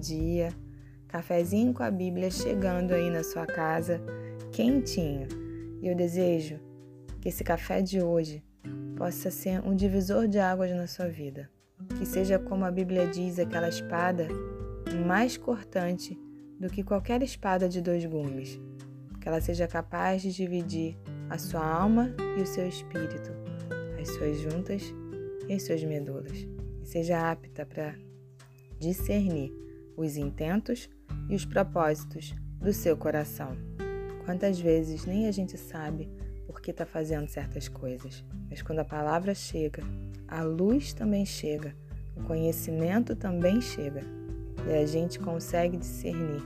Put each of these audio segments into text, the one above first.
dia, cafezinho com a Bíblia chegando aí na sua casa, quentinho. E eu desejo que esse café de hoje possa ser um divisor de águas na sua vida. Que seja como a Bíblia diz, aquela espada mais cortante do que qualquer espada de dois gumes. Que ela seja capaz de dividir a sua alma e o seu espírito, as suas juntas e as suas medulas. E seja apta para discernir os intentos e os propósitos do seu coração. Quantas vezes nem a gente sabe por que está fazendo certas coisas, mas quando a palavra chega, a luz também chega, o conhecimento também chega e a gente consegue discernir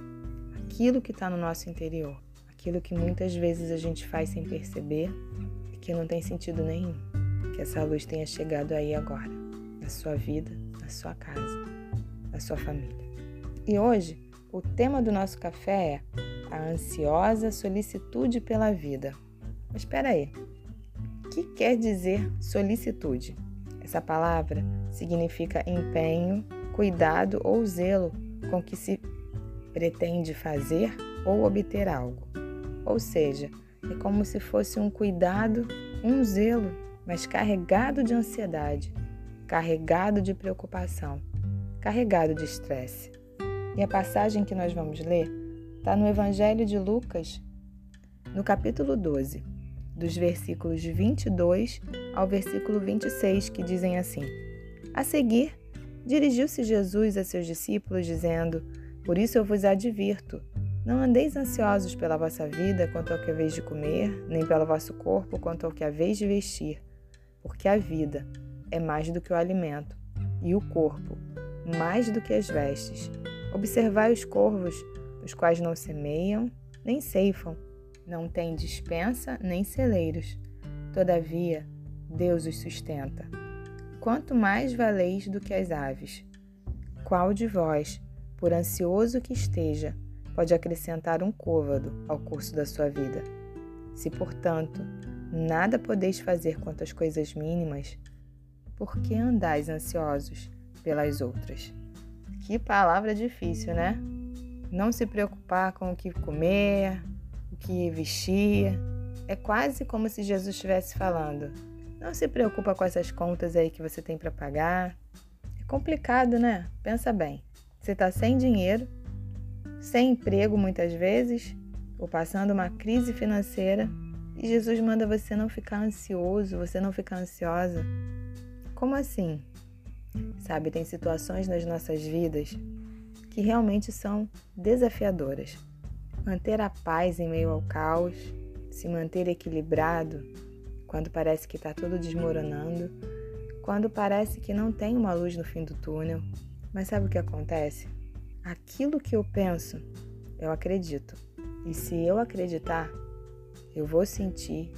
aquilo que está no nosso interior, aquilo que muitas vezes a gente faz sem perceber e que não tem sentido nenhum. Que essa luz tenha chegado aí agora, na sua vida, na sua casa, na sua família. E hoje, o tema do nosso café é a ansiosa solicitude pela vida. Mas espera aí, o que quer dizer solicitude? Essa palavra significa empenho, cuidado ou zelo com que se pretende fazer ou obter algo. Ou seja, é como se fosse um cuidado, um zelo, mas carregado de ansiedade, carregado de preocupação, carregado de estresse. E a passagem que nós vamos ler está no Evangelho de Lucas, no capítulo 12, dos versículos 22 ao versículo 26, que dizem assim: A seguir, Dirigiu-se Jesus a seus discípulos, dizendo: Por isso eu vos advirto: não andeis ansiosos pela vossa vida quanto ao que haveis de comer, nem pelo vosso corpo quanto ao que haveis de vestir, porque a vida é mais do que o alimento, e o corpo mais do que as vestes. Observai os corvos, os quais não semeiam, nem ceifam, não têm dispensa, nem celeiros. Todavia, Deus os sustenta quanto mais valeis do que as aves. Qual de vós, por ansioso que esteja, pode acrescentar um côvado ao curso da sua vida? Se, portanto, nada podeis fazer quanto às coisas mínimas, por que andais ansiosos pelas outras? Que palavra difícil, né? Não se preocupar com o que comer, o que vestir. É quase como se Jesus estivesse falando: não se preocupa com essas contas aí que você tem para pagar. É complicado, né? Pensa bem. Você está sem dinheiro, sem emprego muitas vezes, ou passando uma crise financeira, e Jesus manda você não ficar ansioso, você não ficar ansiosa. Como assim? Sabe, tem situações nas nossas vidas que realmente são desafiadoras. Manter a paz em meio ao caos, se manter equilibrado, quando parece que está tudo desmoronando, quando parece que não tem uma luz no fim do túnel. Mas sabe o que acontece? Aquilo que eu penso, eu acredito. E se eu acreditar, eu vou sentir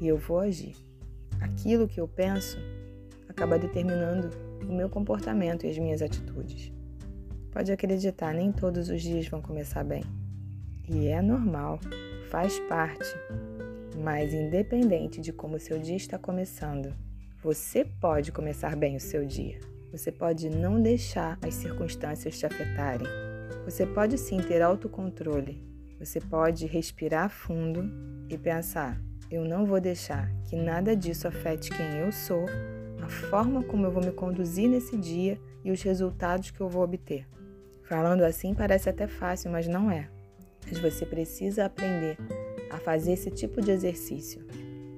e eu vou agir. Aquilo que eu penso acaba determinando o meu comportamento e as minhas atitudes. Pode acreditar, nem todos os dias vão começar bem. E é normal, faz parte. Mas, independente de como o seu dia está começando, você pode começar bem o seu dia. Você pode não deixar as circunstâncias te afetarem. Você pode sim ter autocontrole. Você pode respirar fundo e pensar: eu não vou deixar que nada disso afete quem eu sou, a forma como eu vou me conduzir nesse dia e os resultados que eu vou obter. Falando assim parece até fácil, mas não é. Mas você precisa aprender a fazer esse tipo de exercício,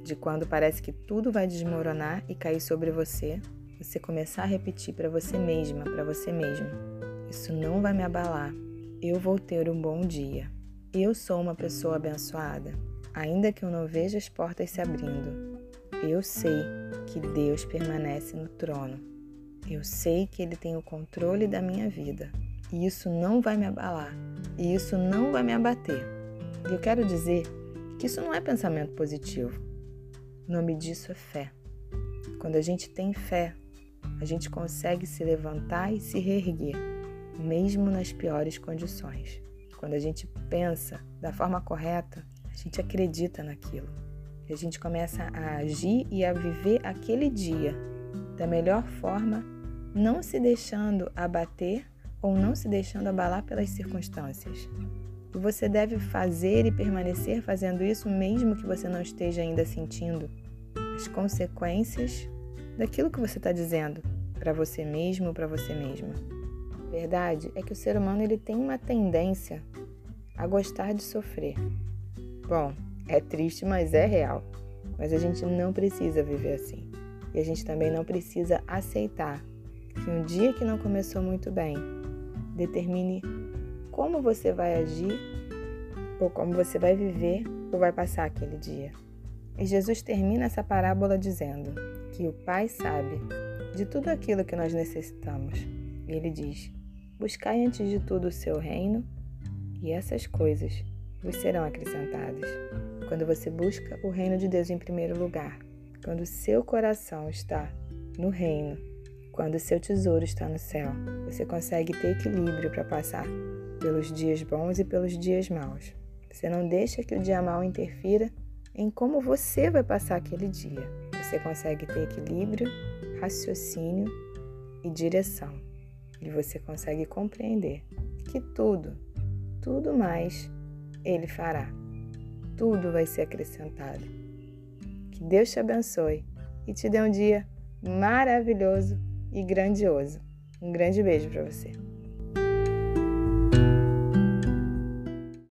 de quando parece que tudo vai desmoronar e cair sobre você, você começar a repetir para você mesma, para você mesmo: Isso não vai me abalar. Eu vou ter um bom dia. Eu sou uma pessoa abençoada, ainda que eu não veja as portas se abrindo. Eu sei que Deus permanece no trono. Eu sei que Ele tem o controle da minha vida. E isso não vai me abalar. E isso não vai me abater. E eu quero dizer que isso não é pensamento positivo. O nome disso é fé. Quando a gente tem fé, a gente consegue se levantar e se reerguer, mesmo nas piores condições. Quando a gente pensa da forma correta, a gente acredita naquilo. A gente começa a agir e a viver aquele dia da melhor forma, não se deixando abater ou não se deixando abalar pelas circunstâncias. E você deve fazer e permanecer fazendo isso mesmo que você não esteja ainda sentindo as consequências daquilo que você está dizendo para você mesmo ou para você mesma. A verdade é que o ser humano ele tem uma tendência a gostar de sofrer. Bom, é triste, mas é real. Mas a gente não precisa viver assim. E a gente também não precisa aceitar que um dia que não começou muito bem determine como você vai agir ou como você vai viver ou vai passar aquele dia. E Jesus termina essa parábola dizendo que o Pai sabe de tudo aquilo que nós necessitamos. E ele diz: Buscai antes de tudo o seu reino, e essas coisas vos serão acrescentadas. Quando você busca o reino de Deus em primeiro lugar, quando seu coração está no reino, quando seu tesouro está no céu, você consegue ter equilíbrio para passar pelos dias bons e pelos dias maus. Você não deixa que o dia mau interfira em como você vai passar aquele dia. Você consegue ter equilíbrio, raciocínio e direção. E você consegue compreender que tudo, tudo mais ele fará. Tudo vai ser acrescentado. Que Deus te abençoe e te dê um dia maravilhoso e grandioso. Um grande beijo para você.